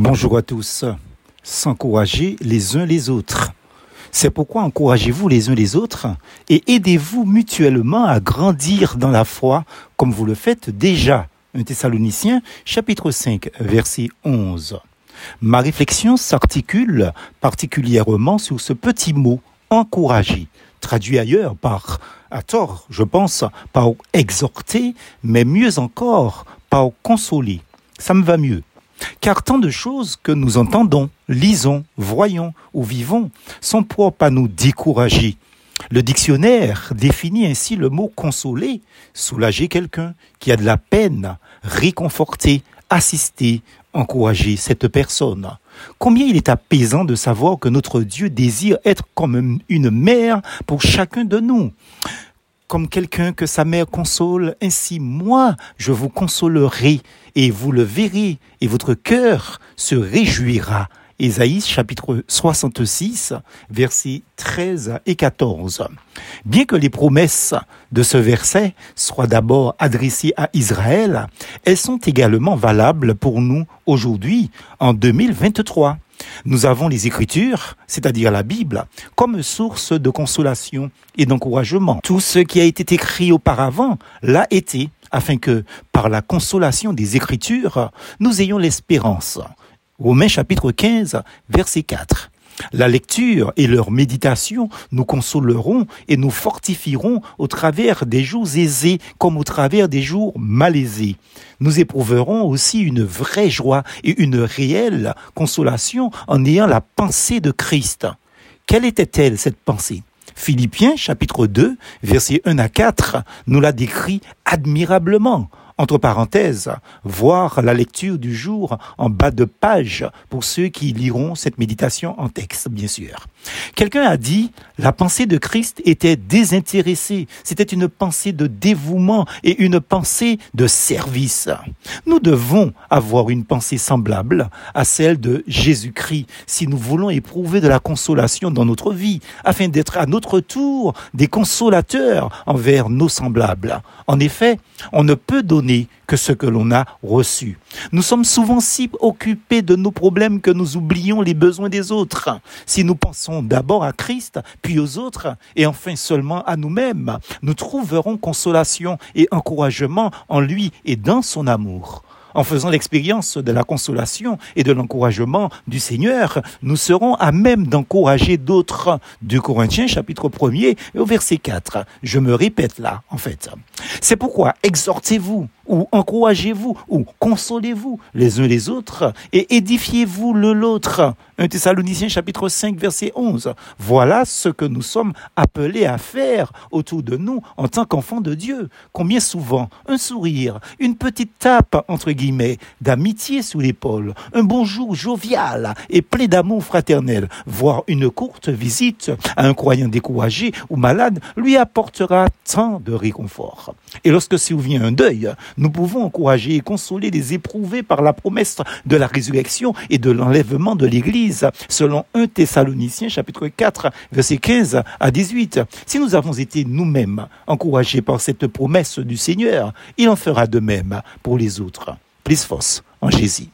Bonjour à tous. S'encourager les uns les autres. C'est pourquoi encouragez-vous les uns les autres et aidez-vous mutuellement à grandir dans la foi comme vous le faites déjà. 1 Thessaloniciens chapitre 5 verset 11. Ma réflexion s'articule particulièrement sur ce petit mot encourager, traduit ailleurs par, à tort, je pense, par exhorter, mais mieux encore, par consoler. Ça me va mieux. Car tant de choses que nous entendons, lisons, voyons ou vivons sont propres à nous décourager. Le dictionnaire définit ainsi le mot consoler, soulager quelqu'un qui a de la peine, réconforter, assister, encourager cette personne. Combien il est apaisant de savoir que notre Dieu désire être comme une mère pour chacun de nous comme quelqu'un que sa mère console, ainsi moi je vous consolerai, et vous le verrez, et votre cœur se réjouira. Ésaïe chapitre 66, versets 13 et 14. Bien que les promesses de ce verset soient d'abord adressées à Israël, elles sont également valables pour nous aujourd'hui, en 2023. Nous avons les Écritures, c'est-à-dire la Bible, comme source de consolation et d'encouragement. Tout ce qui a été écrit auparavant l'a été, afin que, par la consolation des Écritures, nous ayons l'espérance. Romains chapitre 15, verset 4. La lecture et leur méditation nous consoleront et nous fortifieront au travers des jours aisés comme au travers des jours malaisés. Nous éprouverons aussi une vraie joie et une réelle consolation en ayant la pensée de Christ. Quelle était-elle cette pensée? Philippiens chapitre 2, versets 1 à 4 nous l'a décrit admirablement entre parenthèses, voir la lecture du jour en bas de page pour ceux qui liront cette méditation en texte, bien sûr. Quelqu'un a dit, la pensée de Christ était désintéressée, c'était une pensée de dévouement et une pensée de service. Nous devons avoir une pensée semblable à celle de Jésus-Christ si nous voulons éprouver de la consolation dans notre vie, afin d'être à notre tour des consolateurs envers nos semblables. En effet, on ne peut donner que ce que l'on a reçu. Nous sommes souvent si occupés de nos problèmes que nous oublions les besoins des autres. Si nous pensons d'abord à Christ, puis aux autres, et enfin seulement à nous-mêmes, nous trouverons consolation et encouragement en lui et dans son amour. En faisant l'expérience de la consolation et de l'encouragement du Seigneur, nous serons à même d'encourager d'autres. 2 Corinthiens chapitre 1er au verset 4. Je me répète là, en fait. C'est pourquoi exhortez-vous ou encouragez-vous ou consolez-vous les uns les autres et édifiez-vous le l'autre. 1 Thessaloniciens chapitre 5 verset 11. Voilà ce que nous sommes appelés à faire autour de nous en tant qu'enfants de Dieu. Combien souvent un sourire, une petite tape entre guillemets d'amitié sous l'épaule, un bonjour jovial et plein d'amour fraternel, voire une courte visite à un croyant découragé ou malade lui apportera tant de réconfort. Et lorsque survient un deuil, nous pouvons encourager et consoler les éprouvés par la promesse de la résurrection et de l'enlèvement de l'Église, selon 1 Thessaloniciens chapitre 4, verset 15 à 18. Si nous avons été nous-mêmes encouragés par cette promesse du Seigneur, il en fera de même pour les autres. Plus force en Jésus.